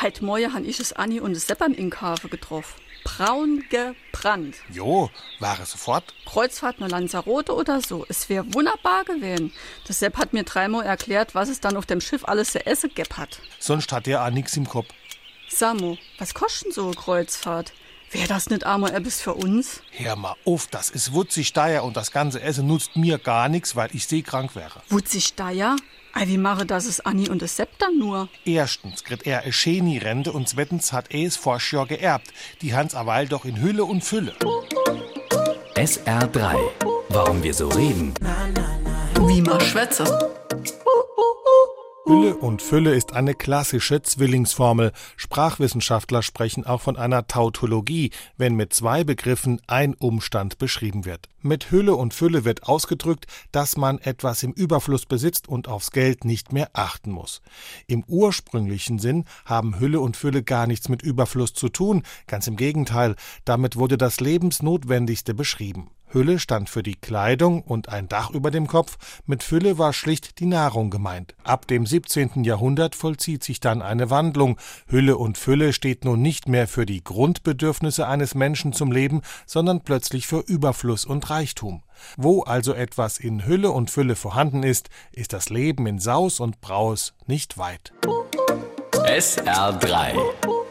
Heute Morgen han ich es Anni und es Sepp am Inkhafe getroffen. Braun gebrannt. Jo, war es sofort. Kreuzfahrt nur Lanzarote oder so. Es wäre wunderbar gewesen. Das Sepp hat mir dreimal erklärt, was es dann auf dem Schiff alles zu essen gäb hat. Sonst hat er auch nix im Kopf. Samo, was kostet so eine Kreuzfahrt? Wäre das nicht einmal etwas für uns? Hör mal auf, das ist wutzig teuer und das ganze Essen nutzt mir gar nichts, weil ich seekrank wäre. Wutzig ja? Ei, wie mache das es Anni und es Sepp dann nur? Erstens kriegt er eine Scheni-Rente und zweitens hat er es vor Jahr geerbt. Die Hans Awal doch in Hülle und Fülle. SR3. Warum wir so reden. Wie man schwätze. Hülle und Fülle ist eine klassische Zwillingsformel. Sprachwissenschaftler sprechen auch von einer Tautologie, wenn mit zwei Begriffen ein Umstand beschrieben wird. Mit Hülle und Fülle wird ausgedrückt, dass man etwas im Überfluss besitzt und aufs Geld nicht mehr achten muss. Im ursprünglichen Sinn haben Hülle und Fülle gar nichts mit Überfluss zu tun, ganz im Gegenteil, damit wurde das Lebensnotwendigste beschrieben. Hülle stand für die Kleidung und ein Dach über dem Kopf, mit Fülle war schlicht die Nahrung gemeint. Ab dem 17. Jahrhundert vollzieht sich dann eine Wandlung. Hülle und Fülle steht nun nicht mehr für die Grundbedürfnisse eines Menschen zum Leben, sondern plötzlich für Überfluss und Reichtum. Wo also etwas in Hülle und Fülle vorhanden ist, ist das Leben in Saus und Braus nicht weit. SR3.